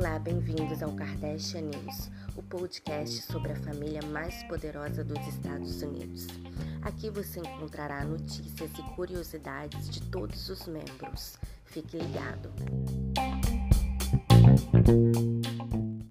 Olá, bem-vindos ao Kardashian News, o podcast sobre a família mais poderosa dos Estados Unidos. Aqui você encontrará notícias e curiosidades de todos os membros. Fique ligado.